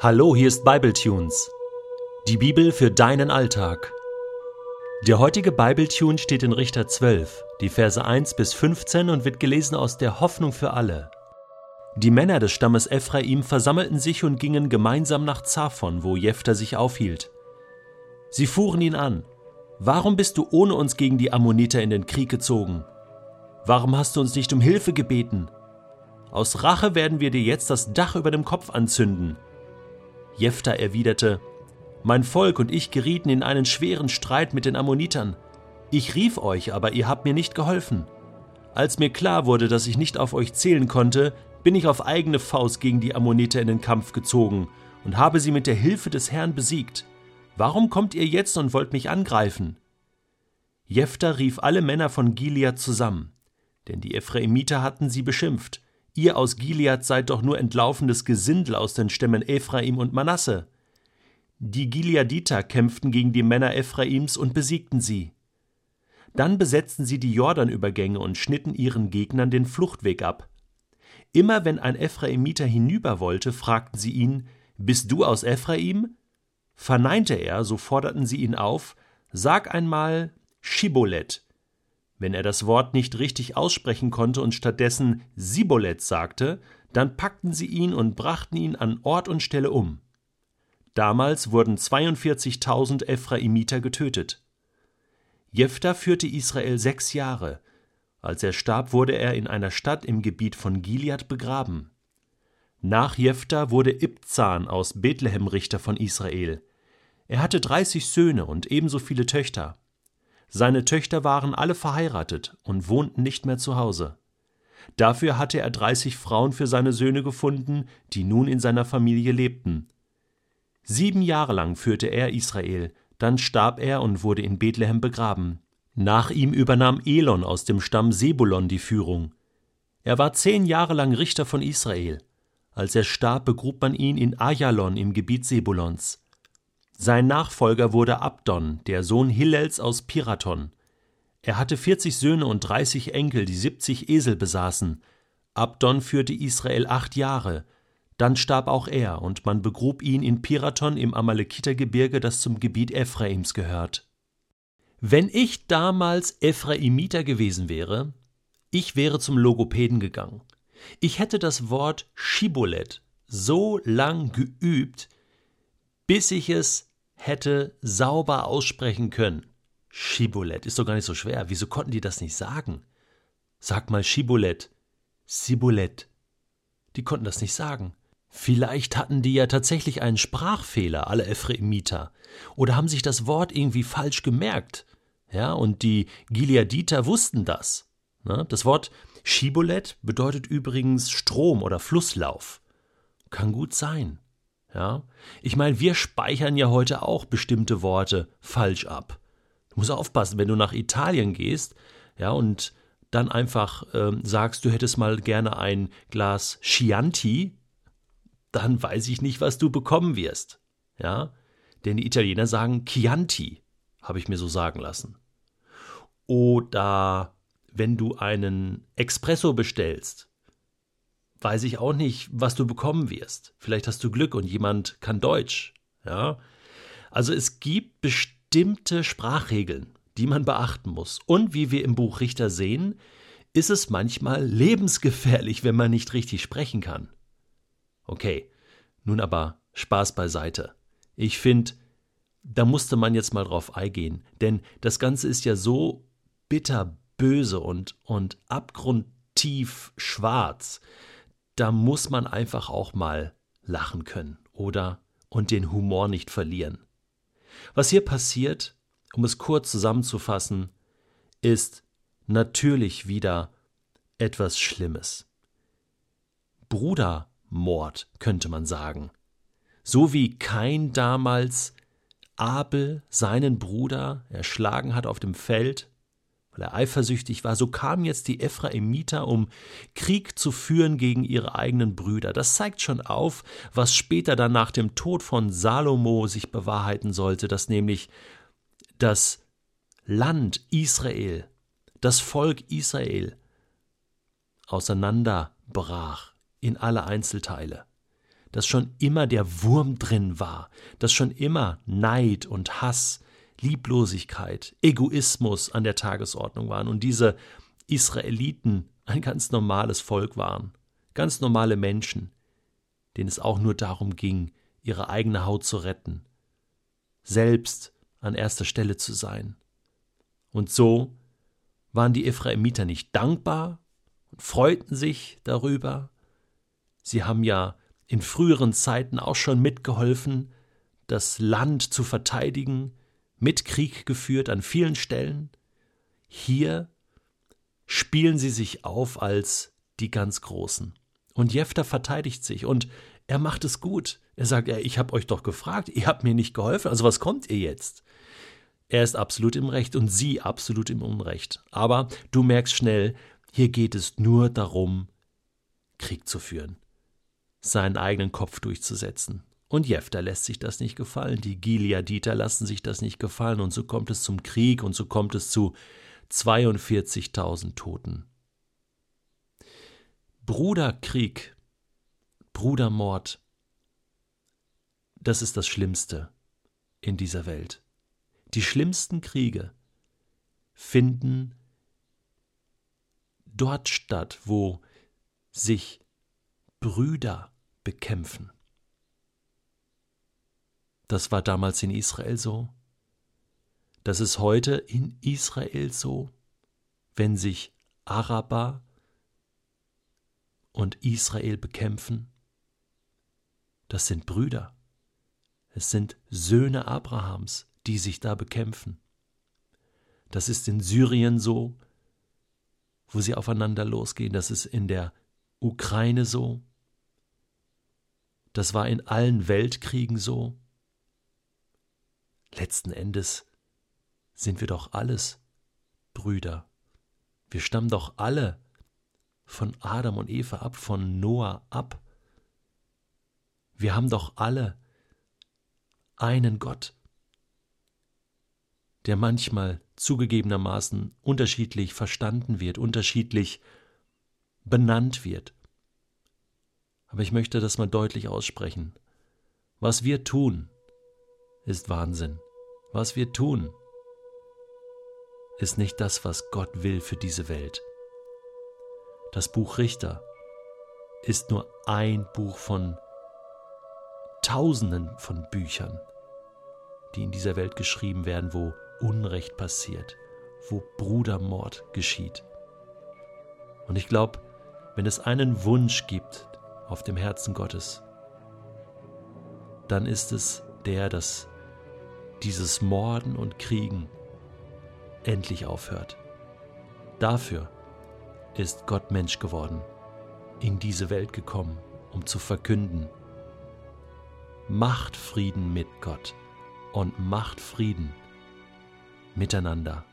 Hallo, hier ist Bibletunes. Die Bibel für deinen Alltag. Der heutige Bibletune steht in Richter 12, die Verse 1 bis 15 und wird gelesen aus der Hoffnung für alle. Die Männer des Stammes Ephraim versammelten sich und gingen gemeinsam nach Zaphon, wo Jephthah sich aufhielt. Sie fuhren ihn an. Warum bist du ohne uns gegen die Ammoniter in den Krieg gezogen? Warum hast du uns nicht um Hilfe gebeten? Aus Rache werden wir dir jetzt das Dach über dem Kopf anzünden. Jephthah erwiderte, Mein Volk und ich gerieten in einen schweren Streit mit den Ammonitern. Ich rief euch, aber ihr habt mir nicht geholfen. Als mir klar wurde, dass ich nicht auf euch zählen konnte, bin ich auf eigene Faust gegen die Ammoniter in den Kampf gezogen und habe sie mit der Hilfe des Herrn besiegt. Warum kommt ihr jetzt und wollt mich angreifen? Jephthah rief alle Männer von Gilead zusammen, denn die Ephraimiter hatten sie beschimpft. Ihr aus Gilead seid doch nur entlaufenes Gesindel aus den Stämmen Ephraim und Manasse. Die Gileaditer kämpften gegen die Männer Ephraims und besiegten sie. Dann besetzten sie die Jordanübergänge und schnitten ihren Gegnern den Fluchtweg ab. Immer wenn ein Ephraimiter hinüber wollte, fragten sie ihn: Bist du aus Ephraim? Verneinte er, so forderten sie ihn auf: Sag einmal Schibolet, wenn er das Wort nicht richtig aussprechen konnte und stattdessen Sibolet sagte, dann packten sie ihn und brachten ihn an Ort und Stelle um. Damals wurden 42.000 Ephraimiter getötet. Jephthah führte Israel sechs Jahre. Als er starb, wurde er in einer Stadt im Gebiet von Gilead begraben. Nach Jephthah wurde Ibzan aus Bethlehem Richter von Israel. Er hatte 30 Söhne und ebenso viele Töchter. Seine Töchter waren alle verheiratet und wohnten nicht mehr zu Hause. Dafür hatte er dreißig Frauen für seine Söhne gefunden, die nun in seiner Familie lebten. Sieben Jahre lang führte er Israel, dann starb er und wurde in Bethlehem begraben. Nach ihm übernahm Elon aus dem Stamm Sebulon die Führung. Er war zehn Jahre lang Richter von Israel. Als er starb, begrub man ihn in Ajalon im Gebiet Sebulons. Sein Nachfolger wurde Abdon, der Sohn Hillels aus Piraton. Er hatte 40 Söhne und 30 Enkel, die 70 Esel besaßen. Abdon führte Israel acht Jahre. Dann starb auch er, und man begrub ihn in Piraton im Amalekitergebirge, das zum Gebiet Ephraims gehört. Wenn ich damals Ephraimiter gewesen wäre, ich wäre zum Logopäden gegangen. Ich hätte das Wort Schibolet so lang geübt, bis ich es hätte sauber aussprechen können. Schibolet ist doch gar nicht so schwer. Wieso konnten die das nicht sagen? Sag mal Schibolet, Sibolet. Die konnten das nicht sagen. Vielleicht hatten die ja tatsächlich einen Sprachfehler, alle Ephraimiter, oder haben sich das Wort irgendwie falsch gemerkt. Ja, und die Gileaditer wussten das. Ne? Das Wort Schibolet bedeutet übrigens Strom oder Flusslauf. Kann gut sein. Ja? Ich meine, wir speichern ja heute auch bestimmte Worte falsch ab. Du musst aufpassen, wenn du nach Italien gehst, ja, und dann einfach ähm, sagst, du hättest mal gerne ein Glas Chianti, dann weiß ich nicht, was du bekommen wirst. Ja? Denn die Italiener sagen Chianti, habe ich mir so sagen lassen. Oder wenn du einen Espresso bestellst, weiß ich auch nicht, was du bekommen wirst. Vielleicht hast du Glück und jemand kann Deutsch. Ja? Also es gibt bestimmte Sprachregeln, die man beachten muss. Und wie wir im Buch Richter sehen, ist es manchmal lebensgefährlich, wenn man nicht richtig sprechen kann. Okay, nun aber Spaß beiseite. Ich finde, da musste man jetzt mal drauf eingehen, denn das Ganze ist ja so bitterböse und, und abgrundtief schwarz, da muss man einfach auch mal lachen können, oder? Und den Humor nicht verlieren. Was hier passiert, um es kurz zusammenzufassen, ist natürlich wieder etwas Schlimmes. Brudermord könnte man sagen. So wie Kain damals Abel seinen Bruder erschlagen hat auf dem Feld, weil er eifersüchtig war, so kamen jetzt die Ephraimiter, um Krieg zu führen gegen ihre eigenen Brüder. Das zeigt schon auf, was später dann nach dem Tod von Salomo sich bewahrheiten sollte, dass nämlich das Land Israel, das Volk Israel auseinanderbrach in alle Einzelteile. dass schon immer der Wurm drin war, dass schon immer Neid und Hass, Lieblosigkeit, Egoismus an der Tagesordnung waren und diese Israeliten ein ganz normales Volk waren, ganz normale Menschen, denen es auch nur darum ging, ihre eigene Haut zu retten, selbst an erster Stelle zu sein. Und so waren die Ephraimiter nicht dankbar und freuten sich darüber. Sie haben ja in früheren Zeiten auch schon mitgeholfen, das Land zu verteidigen, mit Krieg geführt an vielen Stellen. Hier spielen sie sich auf als die ganz Großen. Und Jefter verteidigt sich und er macht es gut. Er sagt, ich habe euch doch gefragt, ihr habt mir nicht geholfen, also was kommt ihr jetzt? Er ist absolut im Recht und sie absolut im Unrecht. Aber du merkst schnell, hier geht es nur darum, Krieg zu führen, seinen eigenen Kopf durchzusetzen. Und Jefter lässt sich das nicht gefallen, die Gileaditer lassen sich das nicht gefallen, und so kommt es zum Krieg und so kommt es zu 42.000 Toten. Bruderkrieg, Brudermord, das ist das Schlimmste in dieser Welt. Die schlimmsten Kriege finden dort statt, wo sich Brüder bekämpfen. Das war damals in Israel so. Das ist heute in Israel so, wenn sich Araber und Israel bekämpfen. Das sind Brüder. Es sind Söhne Abrahams die sich da bekämpfen. Das ist in Syrien so, wo sie aufeinander losgehen. Das ist in der Ukraine so. Das war in allen Weltkriegen so. Letzten Endes sind wir doch alles Brüder. Wir stammen doch alle von Adam und Eva ab, von Noah ab. Wir haben doch alle einen Gott der manchmal zugegebenermaßen unterschiedlich verstanden wird, unterschiedlich benannt wird. Aber ich möchte das mal deutlich aussprechen. Was wir tun, ist Wahnsinn. Was wir tun, ist nicht das, was Gott will für diese Welt. Das Buch Richter ist nur ein Buch von Tausenden von Büchern, die in dieser Welt geschrieben werden, wo Unrecht passiert, wo Brudermord geschieht. Und ich glaube, wenn es einen Wunsch gibt auf dem Herzen Gottes, dann ist es der, dass dieses Morden und Kriegen endlich aufhört. Dafür ist Gott Mensch geworden, in diese Welt gekommen, um zu verkünden, macht Frieden mit Gott und macht Frieden miteinander.